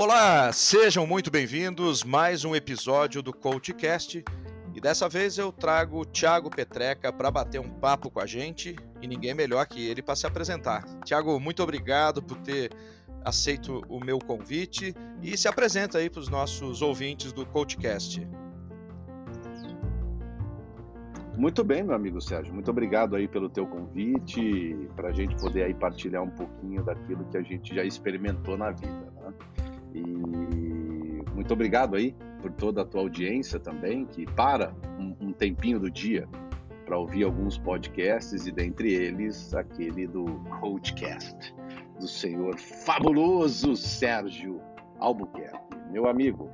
Olá, sejam muito bem-vindos mais um episódio do CoachCast. E dessa vez eu trago o Thiago Petreca para bater um papo com a gente e ninguém melhor que ele para se apresentar. Thiago, muito obrigado por ter aceito o meu convite e se apresenta aí para os nossos ouvintes do CoachCast. Muito bem, meu amigo Sérgio. Muito obrigado aí pelo teu convite, para a gente poder aí partilhar um pouquinho daquilo que a gente já experimentou na vida. Muito obrigado aí por toda a tua audiência também, que para um, um tempinho do dia para ouvir alguns podcasts e dentre eles aquele do Coachcast do senhor fabuloso Sérgio Albuquerque, meu amigo.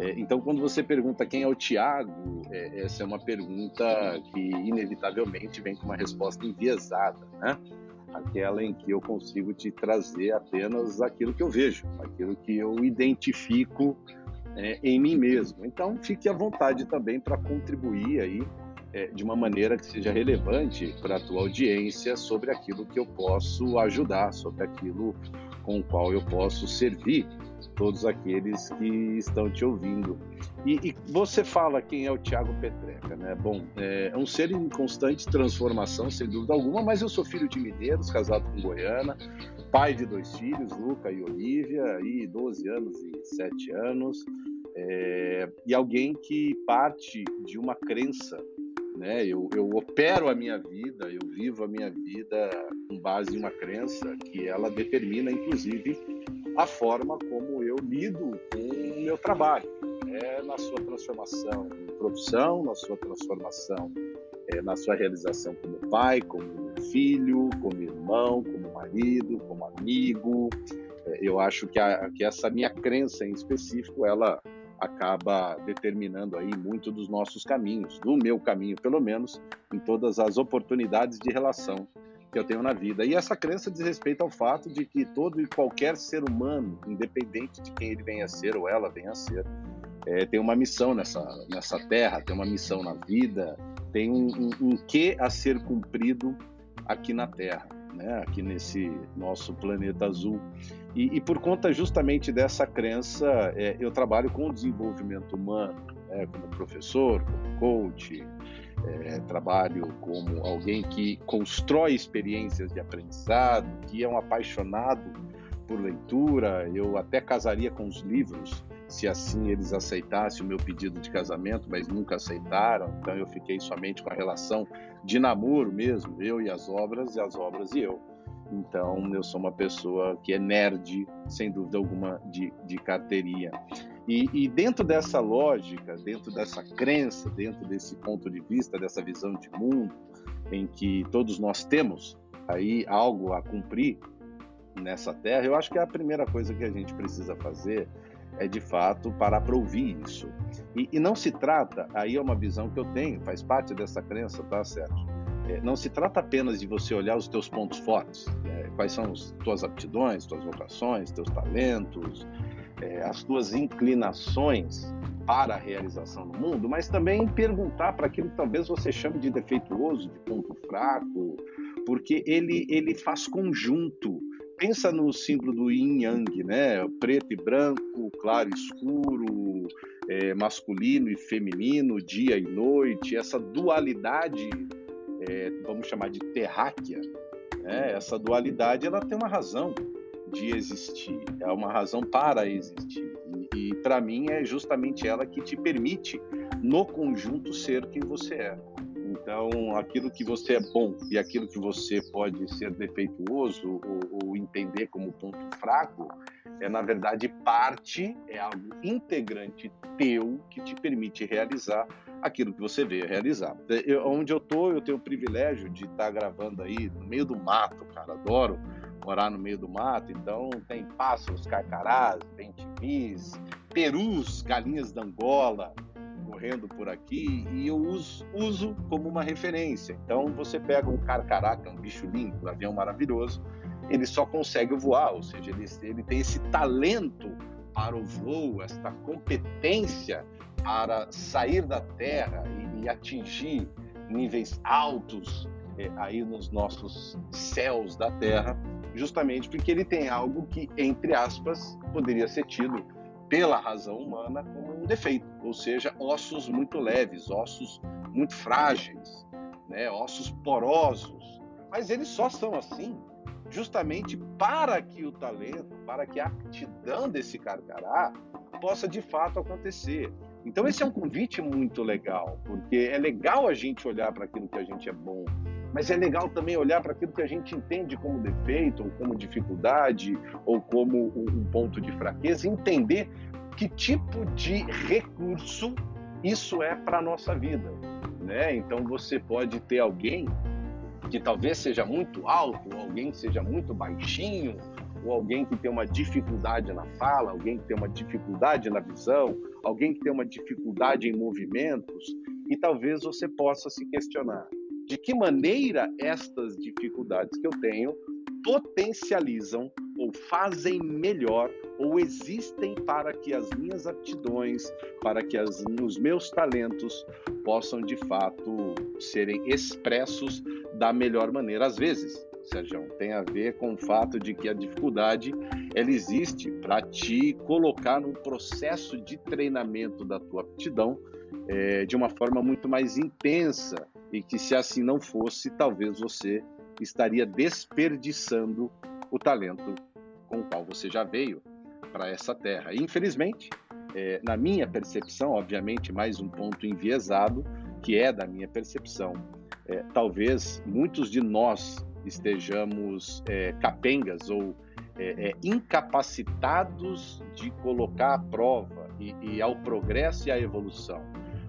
É, então, quando você pergunta quem é o Tiago, é, essa é uma pergunta que inevitavelmente vem com uma resposta enviesada, né? Aquela em que eu consigo te trazer apenas aquilo que eu vejo, aquilo que eu identifico é, em mim mesmo. Então, fique à vontade também para contribuir aí é, de uma maneira que seja relevante para a tua audiência sobre aquilo que eu posso ajudar, sobre aquilo com o qual eu posso servir todos aqueles que estão te ouvindo. E, e você fala quem é o Tiago Petreca, né? Bom, é, é um ser em constante transformação, sem dúvida alguma, mas eu sou filho de mineiros, casado com goiana, pai de dois filhos, Luca e Olivia, aí 12 anos e 7 anos, é, e alguém que parte de uma crença né? Eu, eu opero a minha vida, eu vivo a minha vida com base em uma crença que ela determina, inclusive, a forma como eu lido com o meu trabalho, é na sua transformação em profissão, na sua transformação é, na sua realização como pai, como filho, como irmão, como marido, como amigo. É, eu acho que, a, que essa minha crença em específico, ela acaba determinando aí muito dos nossos caminhos, do meu caminho, pelo menos, em todas as oportunidades de relação que eu tenho na vida. E essa crença diz respeito ao fato de que todo e qualquer ser humano, independente de quem ele venha a ser ou ela venha a ser, é, tem uma missão nessa, nessa terra, tem uma missão na vida, tem um, um, um quê a ser cumprido aqui na Terra, né? aqui nesse nosso planeta azul. E, e por conta justamente dessa crença, é, eu trabalho com o desenvolvimento humano, né? como professor, como coach, é, trabalho como alguém que constrói experiências de aprendizado, que é um apaixonado por leitura. Eu até casaria com os livros, se assim eles aceitassem o meu pedido de casamento, mas nunca aceitaram. Então eu fiquei somente com a relação de namoro mesmo, eu e as obras, e as obras e eu. Então, eu sou uma pessoa que é nerd, sem dúvida alguma, de, de carteirinha. E, e, dentro dessa lógica, dentro dessa crença, dentro desse ponto de vista, dessa visão de mundo, em que todos nós temos aí algo a cumprir nessa terra, eu acho que a primeira coisa que a gente precisa fazer é de fato parar para ouvir isso. E, e não se trata, aí é uma visão que eu tenho, faz parte dessa crença, tá, Sérgio? É, não se trata apenas de você olhar os teus pontos fortes, é, quais são as tuas aptidões, tuas vocações, teus talentos, é, as tuas inclinações para a realização no mundo, mas também perguntar para aquilo que talvez você chame de defeituoso, de ponto fraco, porque ele, ele faz conjunto. Pensa no símbolo do yin yang, né? Preto e branco, claro e escuro, é, masculino e feminino, dia e noite, essa dualidade é, vamos chamar de terráquea, né? essa dualidade ela tem uma razão de existir, é uma razão para existir. E, e para mim é justamente ela que te permite, no conjunto, ser quem você é. Então, aquilo que você é bom e aquilo que você pode ser defeituoso ou, ou entender como ponto fraco, é na verdade parte, é algo integrante teu que te permite realizar aquilo que você veio realizar. Eu, onde eu tô, eu tenho o privilégio de estar tá gravando aí no meio do mato, cara, adoro morar no meio do mato, então tem pássaros, carcarás, bentivis, perus, galinhas da Angola correndo por aqui e eu uso, uso como uma referência. Então você pega um carcará, que é um bicho lindo, um avião maravilhoso, ele só consegue voar, ou seja, ele, ele tem esse talento para o voo, esta competência para sair da terra e, e atingir níveis altos é, aí nos nossos céus da terra, justamente porque ele tem algo que, entre aspas, poderia ser tido pela razão humana como um defeito, ou seja, ossos muito leves, ossos muito frágeis, né, ossos porosos. Mas eles só são assim justamente para que o talento, para que a aptidão desse carcará possa de fato acontecer. Então esse é um convite muito legal, porque é legal a gente olhar para aquilo que a gente é bom, mas é legal também olhar para aquilo que a gente entende como defeito, ou como dificuldade, ou como um ponto de fraqueza, entender que tipo de recurso isso é para a nossa vida. Né? Então você pode ter alguém que talvez seja muito alto, ou alguém que seja muito baixinho, ou alguém que tem uma dificuldade na fala, alguém que tem uma dificuldade na visão, alguém que tem uma dificuldade em movimentos, e talvez você possa se questionar de que maneira estas dificuldades que eu tenho potencializam ou fazem melhor ou existem para que as minhas aptidões, para que as, os meus talentos possam de fato serem expressos da melhor maneira. Às vezes, Sérgio, tem a ver com o fato de que a dificuldade ela existe para te colocar num processo de treinamento da tua aptidão é, de uma forma muito mais intensa e que se assim não fosse, talvez você estaria desperdiçando o talento com o qual você já veio para essa terra. E, infelizmente, é, na minha percepção, obviamente, mais um ponto enviesado, que é da minha percepção, é, talvez muitos de nós estejamos é, capengas ou é, é, incapacitados de colocar à prova e, e ao progresso e à evolução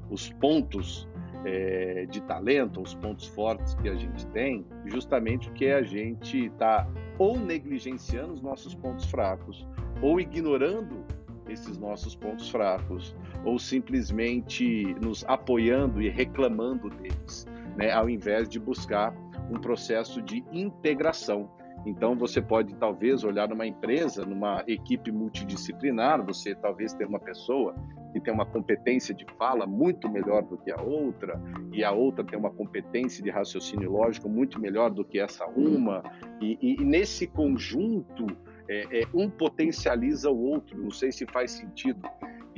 os pontos é, de talento, os pontos fortes que a gente tem, justamente porque a gente está ou negligenciando os nossos pontos fracos, ou ignorando esses nossos pontos fracos, ou simplesmente nos apoiando e reclamando deles, né, ao invés de buscar um processo de integração. Então, você pode talvez olhar numa empresa, numa equipe multidisciplinar, você talvez ter uma pessoa que tem uma competência de fala muito melhor do que a outra, e a outra tem uma competência de raciocínio lógico muito melhor do que essa uma, e, e, e nesse conjunto, é, é, um potencializa o outro. Não sei se faz sentido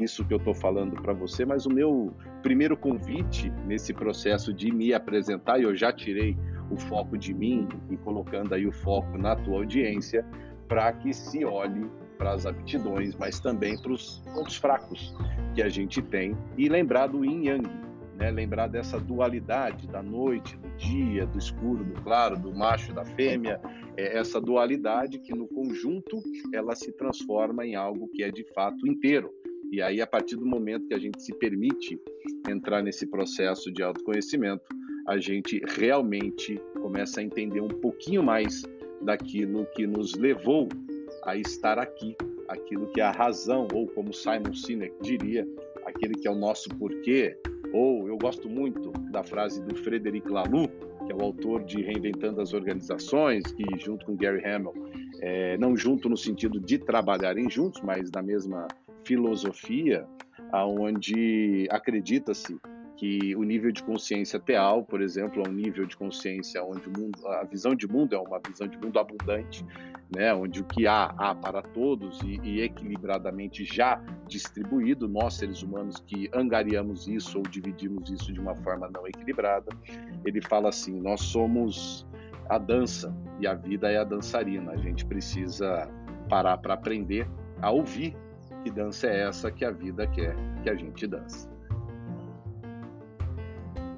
isso que eu estou falando para você, mas o meu primeiro convite nesse processo de me apresentar, e eu já tirei o foco de mim e colocando aí o foco na tua audiência, para que se olhe para as aptidões, mas também para os pontos fracos que a gente tem e lembrar do yin yang, né? lembrar dessa dualidade da noite, do dia, do escuro, do claro, do macho, da fêmea, é essa dualidade que no conjunto ela se transforma em algo que é de fato inteiro. E aí, a partir do momento que a gente se permite entrar nesse processo de autoconhecimento, a gente realmente começa a entender um pouquinho mais daquilo que nos levou a estar aqui, aquilo que é a razão, ou como Simon Sinek diria, aquele que é o nosso porquê, ou eu gosto muito da frase do Frederic Laloux, que é o autor de Reinventando as Organizações, que junto com Gary Hamel, é, não junto no sentido de trabalharem juntos, mas na mesma filosofia, aonde acredita-se que o nível de consciência teal, por exemplo, é um nível de consciência onde mundo, a visão de mundo é uma visão de mundo abundante, né, onde o que há, há para todos e, e, equilibradamente já distribuído, nós seres humanos que angariamos isso ou dividimos isso de uma forma não equilibrada, ele fala assim: nós somos a dança e a vida é a dançarina, a gente precisa parar para aprender a ouvir que dança é essa que a vida quer que a gente dança.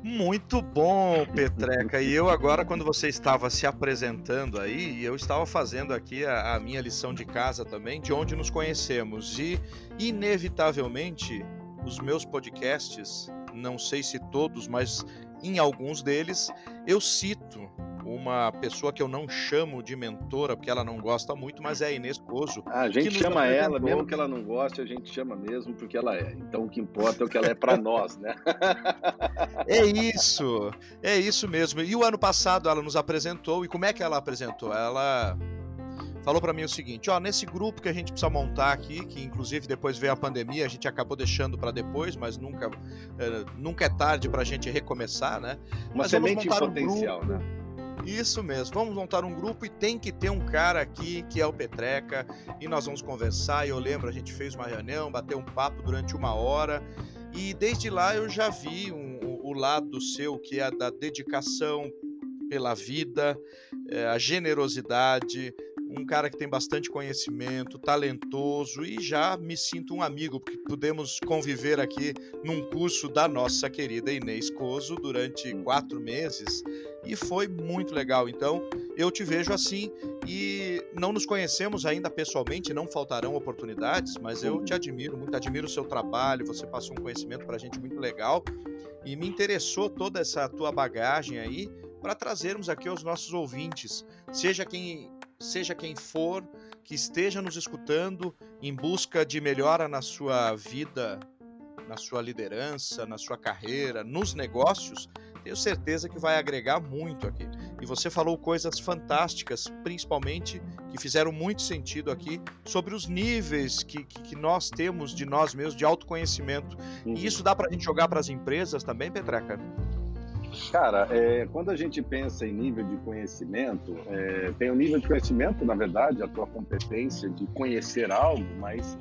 Muito bom, Petreca. E eu agora, quando você estava se apresentando aí, eu estava fazendo aqui a, a, minha lição de casa também, de onde nos conhecemos. E, inevitavelmente, os meus podcasts, não sei se todos, mas em alguns deles, eu cito uma pessoa que eu não chamo de mentora, porque ela não gosta muito, mas é a Inês Coso. A gente chama ela, mesmo que ela não goste, a gente chama mesmo porque ela é. Então o que importa é o que ela é para nós, né? é isso, é isso mesmo. E o ano passado ela nos apresentou, e como é que ela apresentou? Ela falou para mim o seguinte: ó, nesse grupo que a gente precisa montar aqui, que inclusive depois veio a pandemia, a gente acabou deixando para depois, mas nunca, é, nunca é tarde para a gente recomeçar, né? Uma mas semente um potencial, grupo, né? Isso mesmo, vamos montar um grupo e tem que ter um cara aqui que é o Petreca e nós vamos conversar. Eu lembro, a gente fez uma reunião, bateu um papo durante uma hora e desde lá eu já vi um, o lado seu que é da dedicação pela vida, é, a generosidade, um cara que tem bastante conhecimento, talentoso e já me sinto um amigo, porque pudemos conviver aqui num curso da nossa querida Inês Coso durante quatro meses e foi muito legal. Então, eu te vejo assim e não nos conhecemos ainda pessoalmente, não faltarão oportunidades, mas eu te admiro muito, admiro o seu trabalho, você passou um conhecimento para a gente muito legal e me interessou toda essa tua bagagem aí para trazermos aqui aos nossos ouvintes, seja quem seja quem for, que esteja nos escutando em busca de melhora na sua vida, na sua liderança, na sua carreira, nos negócios, tenho certeza que vai agregar muito aqui. E você falou coisas fantásticas, principalmente que fizeram muito sentido aqui, sobre os níveis que, que, que nós temos de nós mesmos, de autoconhecimento. Uhum. E isso dá para a gente jogar para as empresas também, Petreca? Cara, é, quando a gente pensa em nível de conhecimento, é, tem o um nível de conhecimento, na verdade, a tua competência de conhecer algo, mas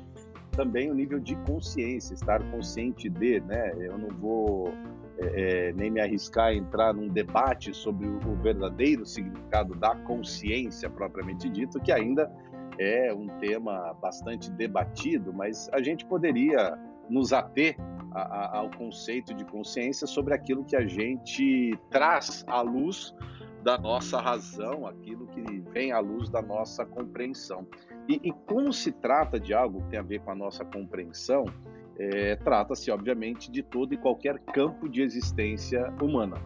também o nível de consciência, estar consciente de, né? Eu não vou é, é nem me arriscar a entrar num debate sobre o, verdadeiro significado da consciência propriamente dito, que ainda é um tema bastante debatido, mas a gente poderia nos ater a, a, ao conceito de consciência sobre aquilo que a gente traz à luz da nossa razão, aquilo que vem à luz da nossa compreensão. E, e como se trata de algo que tem a ver com a nossa compreensão, é, trata-se, obviamente, de todo e qualquer campo de existência humana.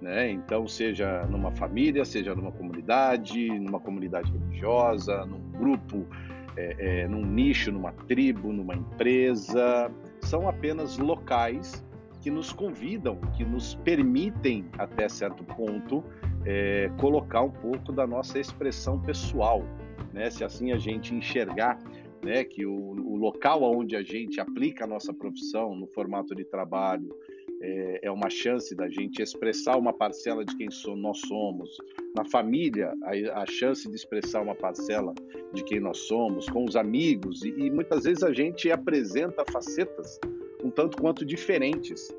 Né? Então, seja numa família, seja numa comunidade, numa comunidade religiosa, num grupo, é, é, num nicho, numa tribo, numa empresa, são apenas locais que nos convidam, que nos permitem, até certo ponto, é, colocar um pouco da nossa expressão pessoal, né? Se assim a gente enxergar né, que o, o local onde a gente aplica a nossa profissão no formato de trabalho é, é, uma chance da gente expressar uma parcela de quem nós somos. Na família, a, a, chance de expressar uma parcela de quem nós somos, com os amigos, e, e muitas vezes a gente apresenta facetas um tanto quanto diferentes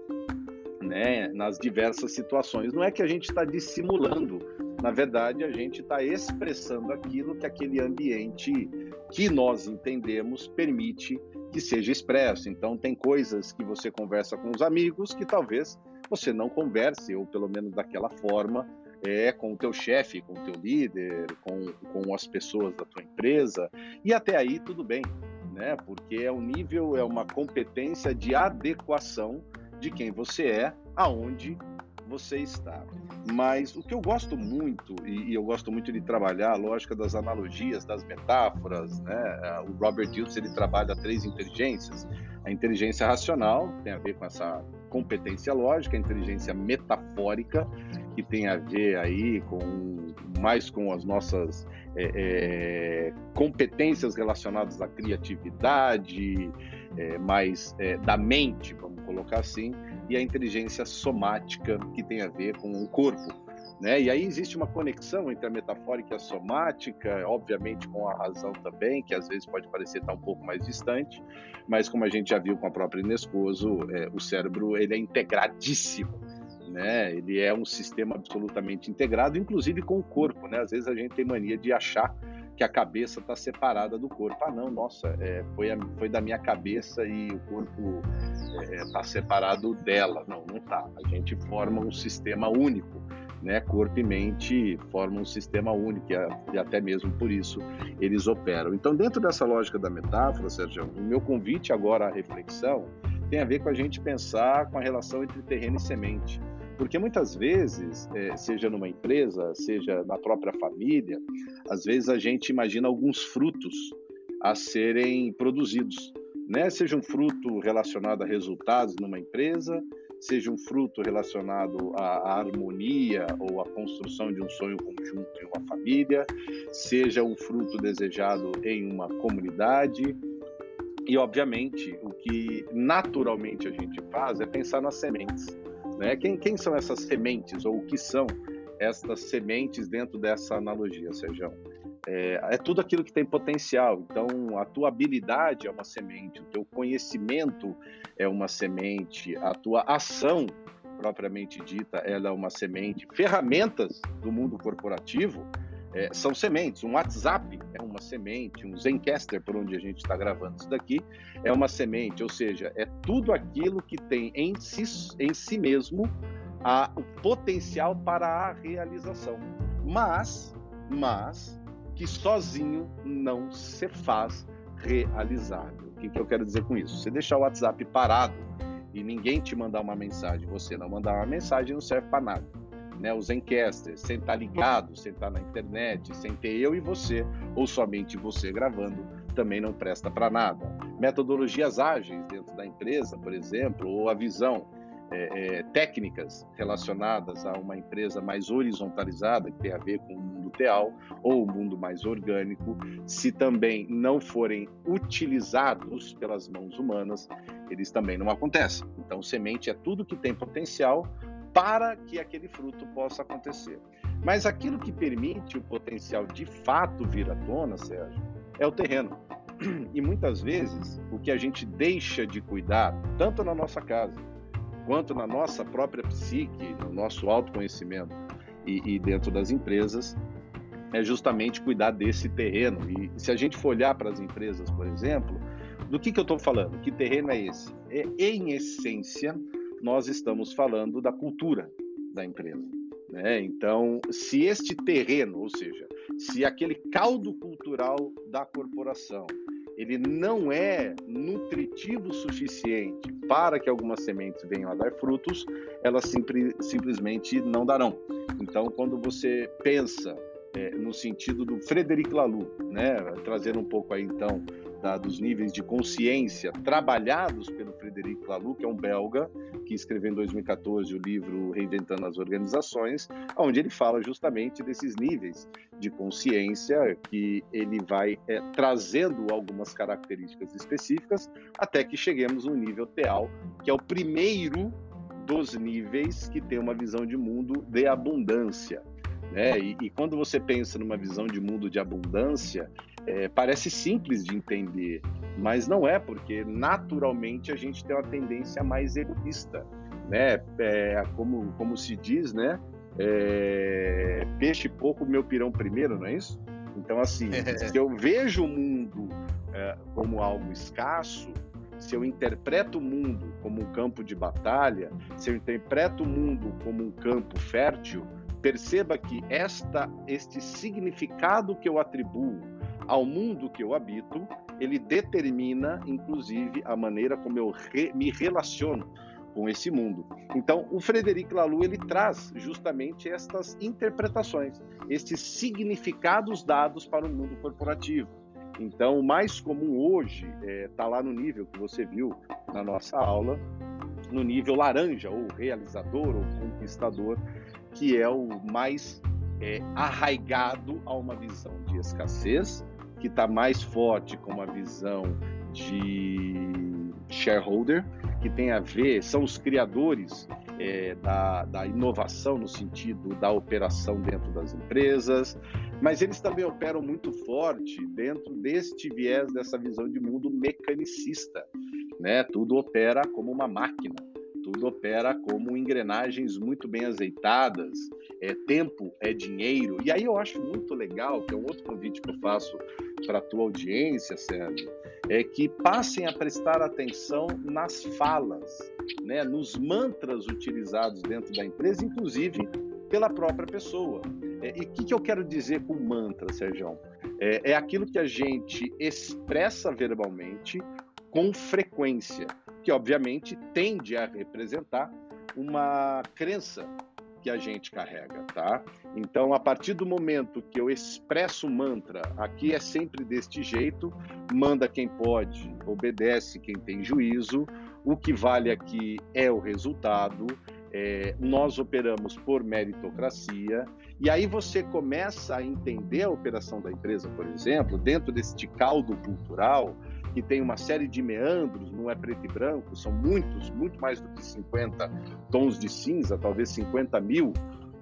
né, nas diversas situações. Não é que a gente está dissimulando, na verdade, a gente está expressando aquilo que aquele ambiente que nós entendemos permite que seja expresso. Então, tem coisas que você conversa com os amigos que talvez você não converse, ou pelo menos daquela forma, é, com o teu chefe, com o teu líder, com, com as pessoas da tua empresa, e até aí tudo bem, né? Porque é um nível, é uma competência de adequação de quem você é, aonde você está. Mas o que eu gosto muito, e, eu gosto muito de trabalhar a lógica das analogias, das metáforas, né? O Robert Dills, ele trabalha três inteligências. A inteligência racional tem a ver com essa competência lógica, a inteligência metafórica, que tem a ver aí com mais com as nossas é, é, competências relacionadas à criatividade, é, mais é, da mente, vamos colocar assim, e a inteligência somática, que tem a ver com o corpo. Né? E aí existe uma conexão entre a metafórica e a somática, obviamente com a razão também, que às vezes pode parecer estar um pouco mais distante, mas como a gente já viu com a própria Inescoso, é, o cérebro ele é integradíssimo, né? Ele é um sistema absolutamente integrado, inclusive com o corpo, né? Às vezes a gente tem mania de achar que a cabeça está separada do corpo. Ah, não, nossa, é, foi, a, foi da minha cabeça e o corpo está é, tá separado dela. Não, não está. A gente forma um sistema único, né? Corpo e mente formam um sistema único e até mesmo por isso eles operam. Então, dentro dessa lógica da metáfora, Sérgio, o meu convite agora à reflexão tem a ver com a gente pensar com a relação entre terreno e semente. Porque muitas vezes, é, seja numa empresa, seja na própria família, às vezes a gente imagina alguns frutos a serem produzidos, né? Seja um fruto relacionado a resultados numa empresa, seja um fruto relacionado à, harmonia ou à construção de um sonho conjunto em uma família, seja um fruto desejado em uma comunidade. E, obviamente, o que naturalmente a gente faz é pensar nas sementes. Né? Quem, quem são essas sementes ou o que são estas sementes dentro dessa analogia, Sérgio? É, é, tudo aquilo que tem potencial. Então, a tua habilidade é uma semente, o teu conhecimento é uma semente, a tua ação propriamente dita, ela é uma semente. Ferramentas do mundo corporativo é, são sementes. Um WhatsApp é uma semente, um Zencaster, por onde a gente está gravando isso daqui, é uma semente. Ou seja, é tudo aquilo que tem em si, em si mesmo a, o potencial para a realização. Mas, mas, que sozinho não se faz realizável. O que, que eu quero dizer com isso? Você deixar o WhatsApp parado e ninguém te mandar uma mensagem, você não mandar uma mensagem, não serve para nada. Né, os encasters, sem estar ligado, sem estar na internet, sem ter eu e você, ou somente você gravando, também não presta para nada. Metodologias ágeis dentro da empresa, por exemplo, ou a visão é, é, técnicas relacionadas a uma empresa mais horizontalizada, que tem a ver com o mundo teal, ou o mundo mais orgânico, se também não forem utilizados pelas mãos humanas, eles também não acontecem. Então, semente é tudo que tem potencial para que aquele fruto possa acontecer. Mas aquilo que permite o potencial de fato vir à tona, Sérgio, é o terreno. E muitas vezes o que a gente deixa de cuidar, tanto na nossa casa, quanto na nossa própria psique, no nosso autoconhecimento e, e dentro das empresas, é justamente cuidar desse terreno. E se a gente for olhar para as empresas, por exemplo, do que, que eu estou falando? Que terreno é esse? É, em essência, nós estamos falando da cultura da empresa. Né? Então, se este terreno, ou seja, se aquele caldo cultural da corporação, ele não é nutritivo suficiente para que algumas sementes venham a dar frutos, elas simplesmente não darão. Então, quando você pensa é, no sentido do Frederic Laloux, né, trazendo um pouco aí então dos níveis de consciência trabalhados pelo Frederic Laloux, que é um belga, que escreveu em 2014 o livro Reinventando as Organizações, onde ele fala justamente desses níveis de consciência que ele vai é, trazendo algumas características específicas até que cheguemos no nível teal, que é o primeiro dos níveis que tem uma visão de mundo de abundância. Né? E, e quando você pensa numa visão de mundo de abundância, é, parece simples de entender, mas não é, porque naturalmente a gente tem uma tendência mais egoísta, né? É, como, como se diz, né? É, peixe pouco, meu pirão primeiro, não é isso? Então, assim, se eu vejo o mundo é, como algo escasso, se eu interpreto o mundo como um campo de batalha, se eu interpreto o mundo como um campo fértil, perceba que esta, este significado que eu atribuo ao mundo que eu habito, ele determina, inclusive, a maneira como eu re, me relaciono com esse mundo. Então, o Frederic Laloux ele traz justamente estas interpretações, estes significados dados para o mundo corporativo. Então, o mais comum hoje está é, tá lá no nível que você viu na nossa aula, no nível laranja, ou realizador, ou conquistador, que é o mais é, arraigado a uma visão de escassez que está mais forte com uma visão de shareholder, que tem a ver, são os criadores é, da, da inovação no sentido da operação dentro das empresas, mas eles também operam muito forte dentro deste viés, dessa visão de mundo mecanicista. Né? Tudo opera como uma máquina tudo opera como engrenagens muito bem azeitadas, é, tempo é dinheiro. E aí eu acho muito legal, que é um outro convite que eu faço para a tua audiência, Sérgio, é que passem a prestar atenção nas falas, né, nos mantras utilizados dentro da empresa, inclusive pela própria pessoa. É, e o que, que, eu quero dizer com mantra, Sérgio? É, é aquilo que a gente expressa verbalmente com frequência que obviamente tende a representar uma crença que a gente carrega, tá? Então, a partir do momento que eu expresso mantra, aqui é sempre deste jeito, manda quem pode, obedece quem tem juízo, o que vale aqui é o resultado, é, nós operamos por meritocracia, e aí você começa a entender a operação da empresa, por exemplo, dentro deste caldo cultural, que tem uma série de meandros, não é preto e branco, são muitos, muito mais do que 50 tons de cinza, talvez 50 mil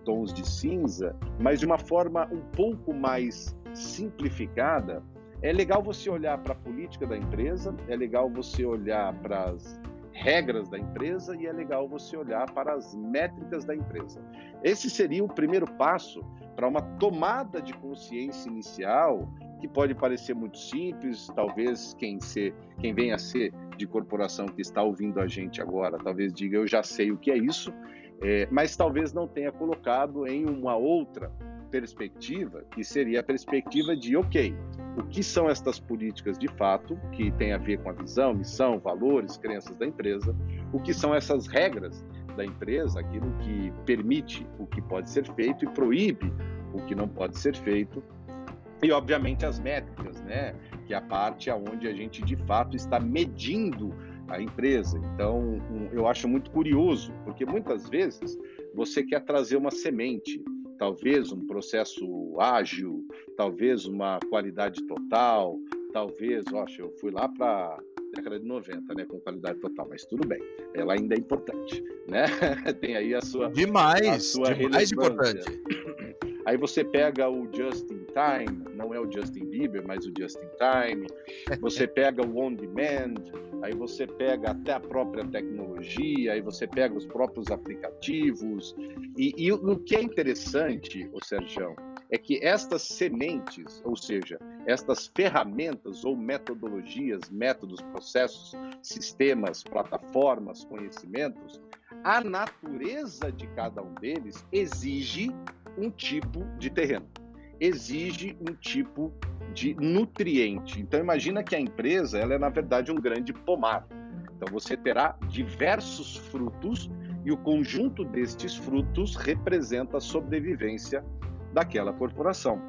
tons de cinza, mas de uma forma um pouco mais simplificada, é legal você olhar para a política da empresa, é legal você olhar para as regras da empresa e é legal você olhar para as métricas da empresa. Esse seria o primeiro passo para uma tomada de consciência inicial que pode parecer muito simples, talvez quem, ser, quem venha a ser de corporação que está ouvindo a gente agora, talvez diga eu já sei o que é isso, é, mas talvez não tenha colocado em uma outra perspectiva, que seria a perspectiva de, ok, o que são estas políticas de fato, que tem a ver com a visão, missão, valores, crenças da empresa, o que são essas regras da empresa, aquilo que permite o que pode ser feito e proíbe o que não pode ser feito, e obviamente as métricas, né, que é a parte aonde a gente de fato está medindo a empresa. Então, eu acho muito curioso, porque muitas vezes você quer trazer uma semente talvez um processo ágil, talvez uma qualidade total, talvez, ó, eu fui lá para década de 90, né, com qualidade total, mas tudo bem, ela ainda é importante, né? Tem aí a sua demais, a sua demais importante. Aí você pega o Just in Time, não é o Justin Bieber, mas o Just in Time. Você pega o On Demand, aí você pega até a própria tecnologia, aí você pega os próprios aplicativos. E, e o que é interessante, o Sérgio, é que estas sementes, ou seja, estas ferramentas ou metodologias, métodos, processos, sistemas, plataformas, conhecimentos, a natureza de cada um deles exige um tipo de terreno, exige um tipo de nutriente. Então imagina que a empresa ela é na verdade um grande pomar. Então você terá diversos frutos e o conjunto destes frutos representa a sobrevivência daquela corporação.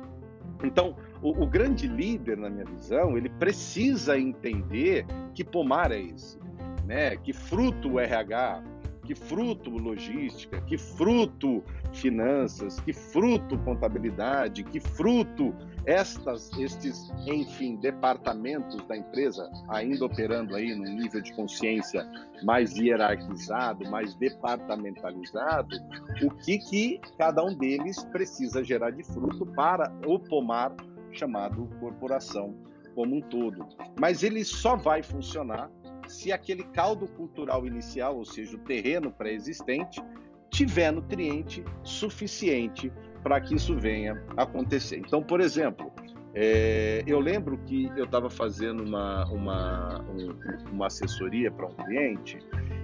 Então, o, o, grande líder, na minha visão, ele precisa entender que pomar é esse, né? Que fruto o RH que fruto logística, que fruto finanças, que fruto contabilidade, que fruto estas, estes, enfim, departamentos da empresa ainda operando aí num nível de consciência mais hierarquizado, mais departamentalizado, o que que cada um deles precisa gerar de fruto para o pomar chamado corporação como um todo. Mas ele só vai funcionar se aquele caldo cultural inicial, ou seja, o terreno pré-existente, tiver nutriente suficiente para que isso venha acontecer. Então, por exemplo, é, eu lembro que eu estava fazendo uma, uma, um, uma assessoria para um cliente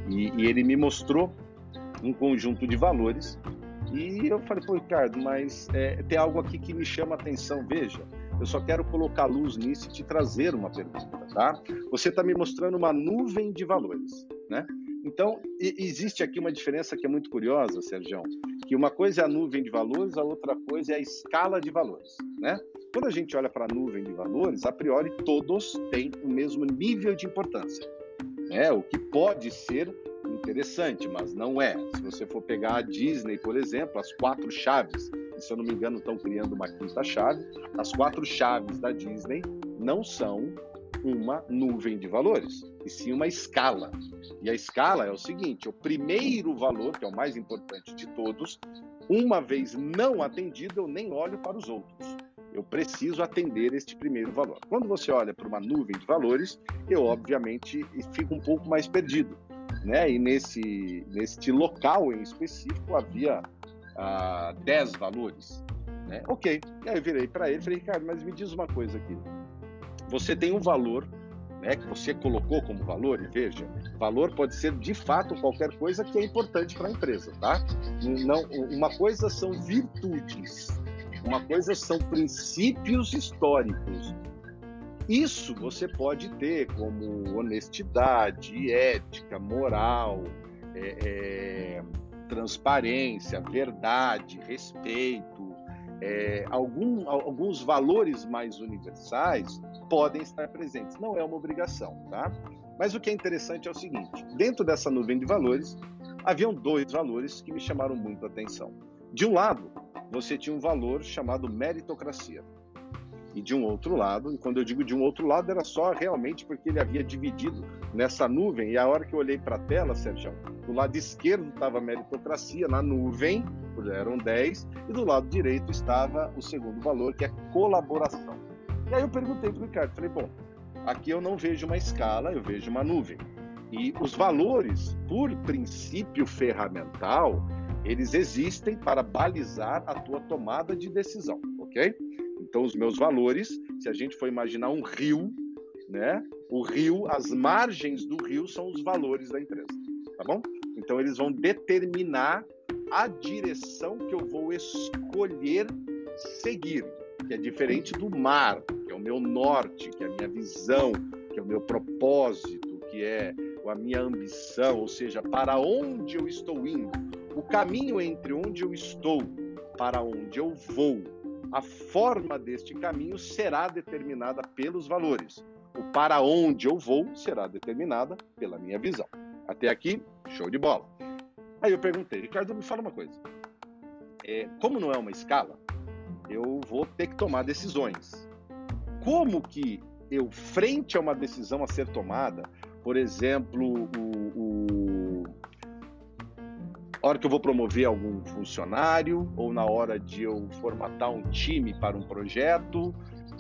e, e, ele me mostrou um conjunto de valores e eu falei, pô, Ricardo, mas é, tem algo aqui que me chama a atenção. Veja, eu só quero colocar luz nisso e te trazer uma pergunta, tá? Você está me mostrando uma nuvem de valores, né? Então, existe aqui uma diferença que é muito curiosa, Sérgio, que uma coisa é a nuvem de valores, a outra coisa é a escala de valores, né? Quando a gente olha para a nuvem de valores, a priori todos têm o mesmo nível de importância, né? O que pode ser interessante, mas não é. Se você for pegar a Disney, por exemplo, as quatro chaves, se eu não me engano estão criando uma quinta chave, as quatro chaves da Disney não são uma nuvem de valores, e sim uma escala. E a escala é o seguinte: o primeiro valor, que é o mais importante de todos, uma vez não atendido, eu nem olho para os outros. Eu preciso atender este primeiro valor. Quando você olha para uma nuvem de valores, eu obviamente fico um pouco mais perdido né? E nesse, neste local em específico havia ah, 10 valores, né? Ok. E aí eu virei para ele e falei, Ricardo, mas me diz uma coisa aqui. Você tem um valor né, que você colocou como valor, e veja, valor pode ser de fato qualquer coisa que é importante para a empresa, tá? Não, uma coisa são virtudes, uma coisa são princípios históricos, isso você pode ter como honestidade, ética, moral, é, é, transparência, verdade, respeito. É, algum, alguns valores mais universais podem estar presentes. Não é uma obrigação, tá? Mas o que é interessante é o seguinte: dentro dessa nuvem de valores, haviam dois valores que me chamaram muito a atenção. De um lado, você tinha um valor chamado meritocracia e de um outro lado. E quando eu digo de um outro lado, era só realmente porque ele havia dividido nessa nuvem. E a hora que eu olhei para a tela, Sérgio, Do lado esquerdo estava a meritocracia, na nuvem, eram 10, e do lado direito estava o segundo valor, que é colaboração. E aí eu perguntei para o Ricardo, falei, bom, aqui eu não vejo uma escala, eu vejo uma nuvem. E os valores, por princípio ferramental, eles existem para balizar a tua tomada de decisão, ok? Então, os meus valores, se a gente for imaginar um rio, né? O rio, as margens do rio são os valores da empresa, tá bom? Então, eles vão determinar a direção que eu vou escolher seguir, que é diferente do mar, que é o meu norte, que é a minha visão, que é o meu propósito, que é a minha ambição, ou seja, para onde eu estou indo, o caminho entre onde eu estou para onde eu vou, a forma deste caminho será determinada pelos valores. O para onde eu vou será determinada pela minha visão. Até aqui, show de bola. Aí eu perguntei, Ricardo, me fala uma coisa. É, como não é uma escala, eu vou ter que tomar decisões. Como que eu, frente a uma decisão a ser tomada, por exemplo, o, hora que eu vou promover algum funcionário ou na hora de eu formatar um time para um projeto.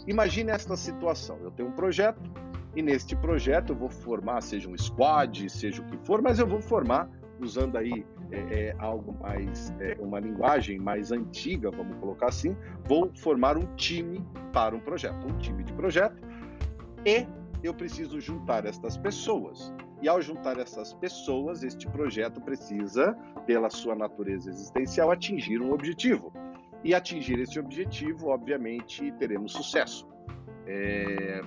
Imagine esta situação: eu tenho um projeto e neste projeto eu vou formar, seja um squad, seja o que for, mas eu vou formar usando aí é, é, algo mais, é, uma linguagem mais antiga, vamos colocar assim, vou formar um time para um projeto, um time de projeto e eu preciso juntar estas pessoas. E ao juntar essas pessoas, este projeto precisa, pela sua natureza existencial, atingir um objetivo. E atingir esse objetivo, obviamente, teremos sucesso. É...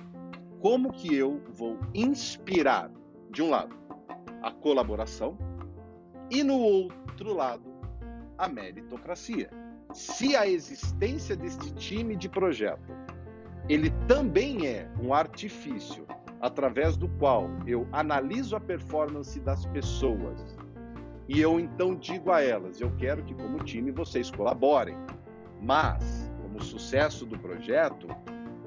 Como que eu vou inspirar, de um lado, a colaboração e no outro lado, a meritocracia? Se a existência deste time de projeto ele também é um artifício através do qual eu analiso a performance das pessoas e eu então digo a elas: eu quero que, como time, vocês colaborem, mas, como sucesso do projeto,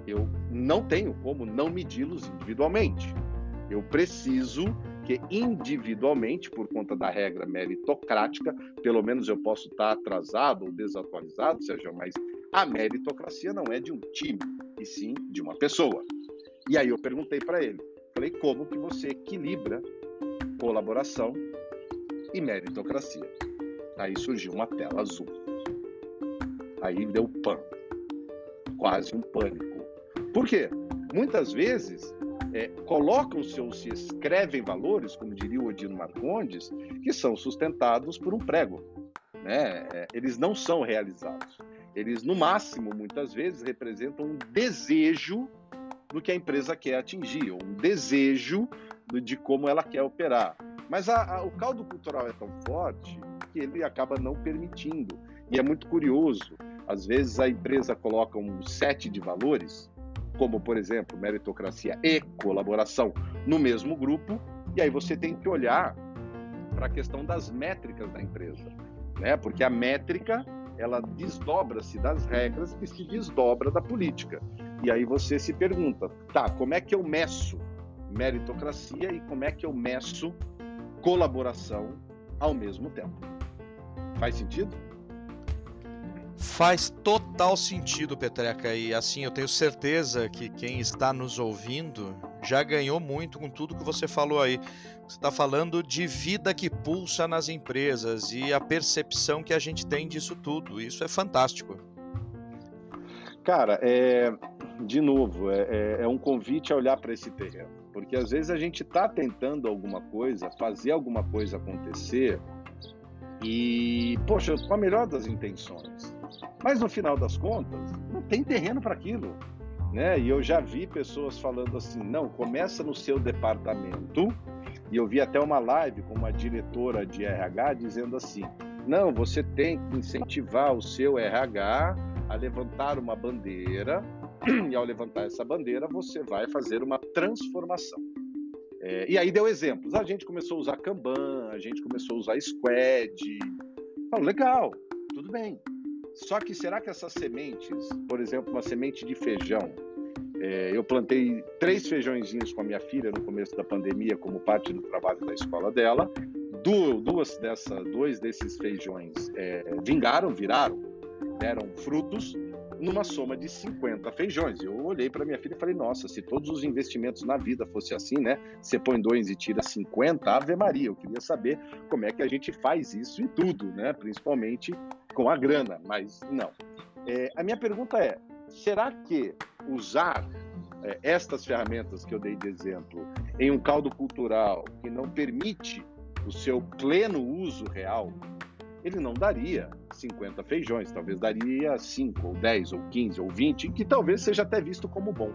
eu não tenho como não medi-los individualmente. Eu preciso que individualmente, por conta da regra meritocrática, pelo menos eu posso estar atrasado ou desatualizado, seja, mas a meritocracia não é de um time, e sim de uma pessoa. E aí eu perguntei para ele, falei, como que você equilibra colaboração e meritocracia? Aí surgiu uma tela azul. Aí deu pan, quase um pânico. Por quê? Muitas vezes é, colocam seus, se escrevem valores, como diria o Odino Marcondes, que são sustentados por um prego. Né? É, eles não são realizados. Eles, no máximo, muitas vezes, representam um desejo do que a empresa quer atingir, um desejo de como ela quer operar. Mas a, a, o caldo cultural é tão forte que ele acaba não permitindo. E é muito curioso. Às vezes a empresa coloca um set de valores, como por exemplo meritocracia e colaboração, no mesmo grupo, e aí você tem que olhar para a questão das métricas da empresa, né? Porque a métrica ela desdobra-se das regras que se desdobra da política. E aí você se pergunta, tá, como é que eu meço meritocracia e como é que eu meço colaboração ao mesmo tempo? Faz sentido? Faz total sentido, Petreca, e assim eu tenho certeza que quem está nos ouvindo já ganhou muito com tudo que você falou aí. Você está falando de vida que pulsa nas empresas e a percepção que a gente tem disso tudo. Isso é fantástico. Cara, é, de novo, é, é, é um convite a olhar para esse terreno. Porque às vezes a gente está tentando alguma coisa, fazer alguma coisa acontecer, e, poxa, com a melhor das intenções. Mas no final das contas, não tem terreno para aquilo. Né? E eu já vi pessoas falando assim: não, começa no seu departamento. E eu vi até uma live com uma diretora de RH dizendo assim: não, você tem que incentivar o seu RH a levantar uma bandeira, e ao levantar essa bandeira, você vai fazer uma transformação. É, e aí deu exemplos. A gente começou a usar Kanban, a gente começou a usar Squad. Falo, legal, tudo bem. Só que será que essas sementes, por exemplo, uma semente de feijão, é, eu plantei três feijõezinhos com a minha filha no começo da pandemia, como parte do trabalho da escola dela. duas dessa, dois desses feijões é, vingaram, viraram, deram frutos numa soma de 50 feijões. Eu olhei para minha filha e falei: Nossa, se todos os investimentos na vida fosse assim, né? Você põe dois e tira 50, Ave Maria. Eu queria saber como é que a gente faz isso em tudo, né? Principalmente com a grana, mas não. É, a minha pergunta é: será que usar é, estas ferramentas que eu dei de exemplo em um caldo cultural que não permite o seu pleno uso real, ele não daria 50 feijões, talvez daria 5, ou 10, ou 15, ou 20, que talvez seja até visto como bom.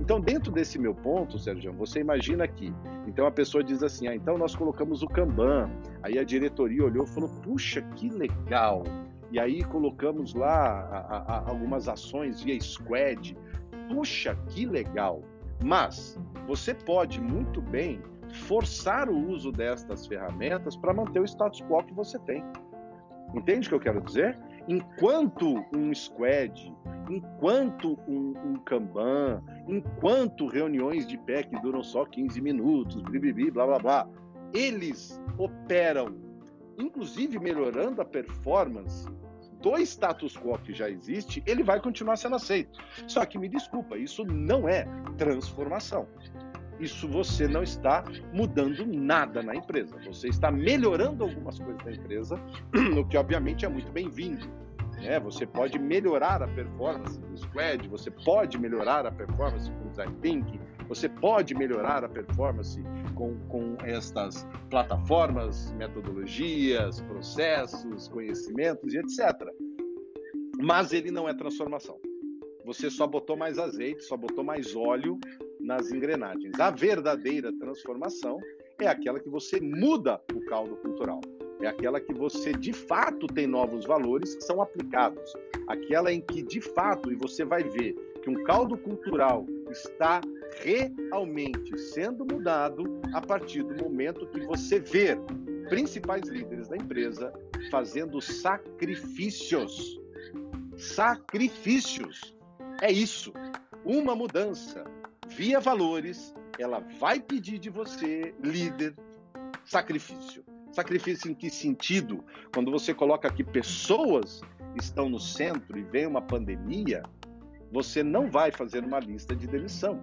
Então, dentro desse meu ponto, Sérgio, você imagina aqui. Então a pessoa diz assim: ah, então nós colocamos o Kanban. Aí a diretoria olhou e falou: puxa, que legal. E aí colocamos lá a, a, algumas ações via squad. Puxa, que legal. Mas você pode muito bem forçar o uso destas ferramentas para manter o status quo que você tem. Entende o que eu quero dizer? Enquanto um squad, enquanto um, um Kanban, enquanto reuniões de pé que duram só 15 minutos, blá blá blá, eles operam, inclusive melhorando a performance do status quo que já existe, ele vai continuar sendo aceito. Só que me desculpa, isso não é transformação isso você não está mudando nada na empresa. Você está melhorando algumas coisas da empresa, o que obviamente é muito bem-vindo. Né? Você pode melhorar a performance do Squad, você pode melhorar a performance com o Zythink, você pode melhorar a performance com, com estas plataformas, metodologias, processos, conhecimentos e etc. Mas ele não é transformação. Você só botou mais azeite, só botou mais óleo nas engrenagens. A verdadeira transformação é aquela que você muda o caldo cultural. É aquela que você de fato tem novos valores que são aplicados. Aquela em que de fato, e você vai ver que um caldo cultural está realmente sendo mudado a partir do momento que você vê principais líderes da empresa fazendo sacrifícios. Sacrifícios. É isso. Uma mudança via valores, ela vai pedir de você, líder, sacrifício. Sacrifício em que sentido? Quando você coloca que pessoas estão no centro e vem uma pandemia, você não vai fazer uma lista de demissão.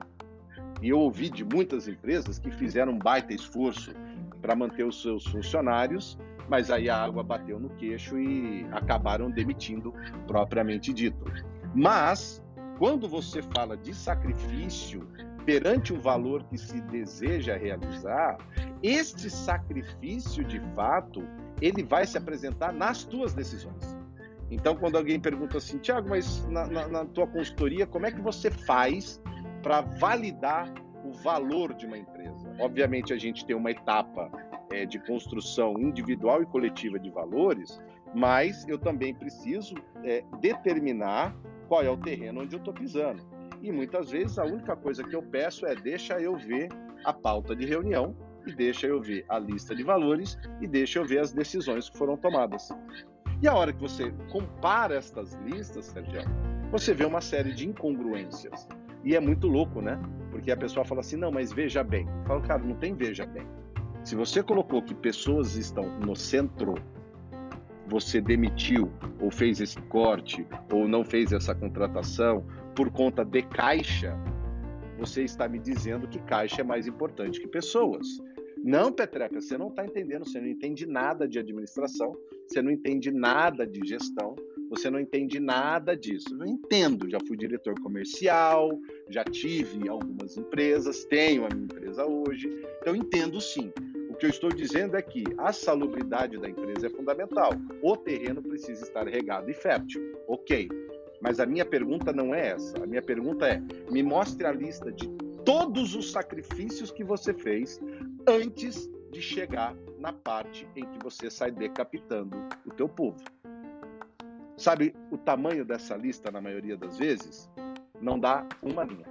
E eu ouvi de muitas empresas que fizeram um baita esforço para manter os seus funcionários, mas aí a água bateu no queixo e acabaram demitindo propriamente dito. Mas quando você fala de sacrifício perante o valor que se deseja realizar, este sacrifício de fato, ele vai se apresentar nas tuas decisões. Então, quando alguém pergunta assim, Tiago, mas na, na, na tua consultoria, como é que você faz para validar o valor de uma empresa? Obviamente, a gente tem uma etapa é, de construção individual e coletiva de valores, mas eu também preciso é, determinar qual é o terreno onde eu estou pisando. E muitas vezes a única coisa que eu peço é deixa eu ver a pauta de reunião e deixa eu ver a lista de valores e deixa eu ver as decisões que foram tomadas. E a hora que você compara estas listas, Sérgio, você vê uma série de incongruências. E é muito louco, né? Porque a pessoa fala assim: não, mas veja bem. Eu falo, cara, não tem veja bem. Se você colocou que pessoas estão no centro você demitiu ou fez esse corte ou não fez essa contratação por conta de caixa, você está me dizendo que caixa é mais importante que pessoas. Não, Petreca, você não está entendendo, você não entende nada de administração, você não entende nada de gestão, você não entende nada disso. Eu entendo, já fui diretor comercial, já tive algumas empresas, tenho a minha empresa hoje, então entendo sim que eu estou dizendo é que a salubridade da empresa é fundamental. O terreno precisa estar regado e fértil. Ok. Mas a minha pergunta não é essa. A minha pergunta é: me mostre a lista de todos os sacrifícios que você fez antes de chegar na parte em que você sai decapitando o teu povo. Sabe o tamanho dessa lista na maioria das vezes? Não dá uma linha.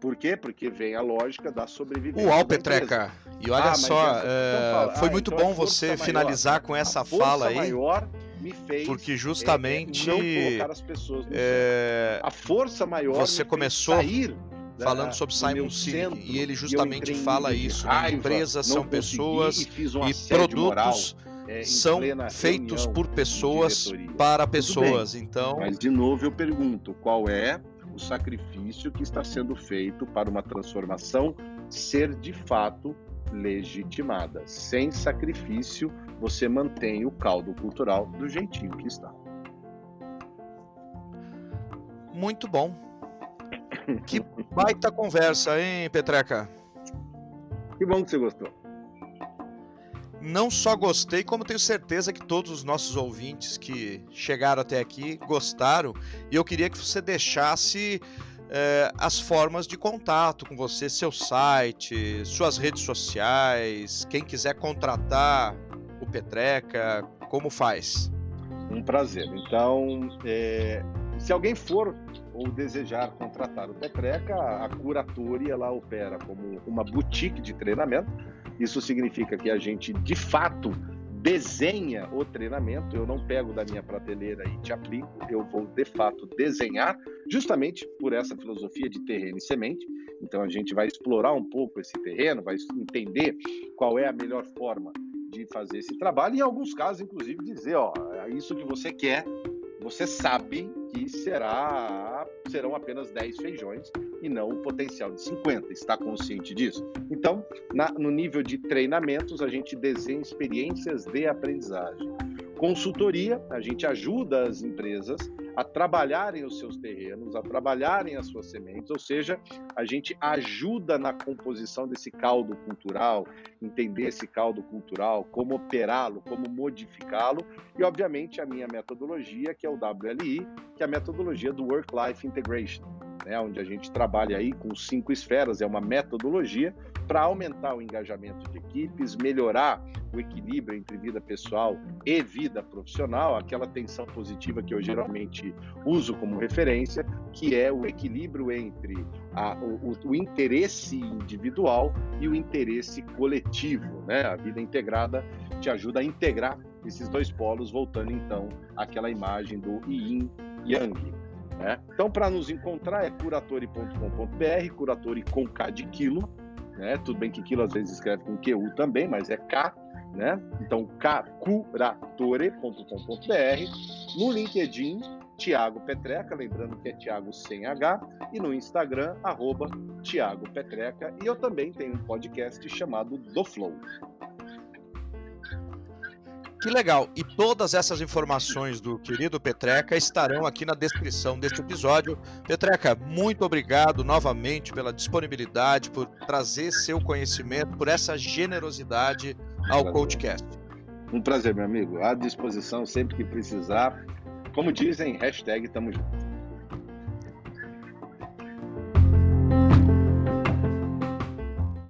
Por quê? Porque vem a lógica da sobrevivência. Uau, Petreca! E olha ah, só, é, foi ah, muito então bom você maior, finalizar com essa fala aí. Maior me fez porque justamente é, as pessoas é, a força maior você começou falando sobre Simon Sinek e ele justamente fala isso. Né? Empresas são pessoas um e produtos moral, é, são feitos por pessoas para pessoas. Então, mas de novo eu pergunto, qual é o sacrifício que está sendo feito para uma transformação ser de fato legitimada? Sem sacrifício, você mantém o caldo cultural do jeitinho que está. Muito bom. Que baita conversa, hein, Petreca? Que bom que você gostou. Não só gostei, como tenho certeza que todos os nossos ouvintes que chegaram até aqui gostaram. E eu queria que você deixasse é, as formas de contato com você, seu site, suas redes sociais, quem quiser contratar o Petreca, como faz? Um prazer. Então, é, se alguém for ou desejar contratar o Petreca, a Curatori ela opera como uma boutique de treinamento. Isso significa que a gente de fato desenha o treinamento. Eu não pego da minha prateleira e te aplico, eu vou de fato desenhar, justamente por essa filosofia de terreno e semente. Então a gente vai explorar um pouco esse terreno, vai entender qual é a melhor forma de fazer esse trabalho e em alguns casos inclusive dizer, ó, é isso que você quer, você sabe que será serão apenas 10 feijões e não o potencial de 50. Está consciente disso? Então, na, no nível de treinamentos, a gente desenha experiências de aprendizagem. Consultoria, a gente ajuda as empresas a trabalharem os seus terrenos, a trabalharem as suas sementes, ou seja, a gente ajuda na composição desse caldo cultural, entender esse caldo cultural, como operá-lo, como modificá-lo, e obviamente a minha metodologia, que é o WLI, que é a metodologia do Work-Life Integration né, onde a gente trabalha aí com cinco esferas, é uma metodologia para aumentar o engajamento de equipes, melhorar o equilíbrio entre vida pessoal e vida profissional, aquela tensão positiva que eu geralmente uso como referência, que é o equilíbrio entre a, o, o, interesse individual e o interesse coletivo. Né? A vida integrada te ajuda a integrar esses dois polos, voltando então àquela imagem do yin yang. Né? Então, para nos encontrar é curatori.com.br, curatori com K de quilo, né? Tudo bem que quilo às vezes escreve com QU também, mas é K, né? Então, curatore.com.br. No LinkedIn, Tiago Petreca, lembrando que é Tiago sem H, e no Instagram, arroba Tiago Petreca. E eu também tenho um podcast chamado Do Flow. Que legal! E todas essas informações do querido Petreca estarão aqui na descrição deste episódio. Petreca, muito obrigado novamente pela disponibilidade, por trazer seu conhecimento, por essa generosidade ao CoachCast. Um prazer, meu amigo. À disposição sempre que precisar. Como dizem, hashtag tamo junto.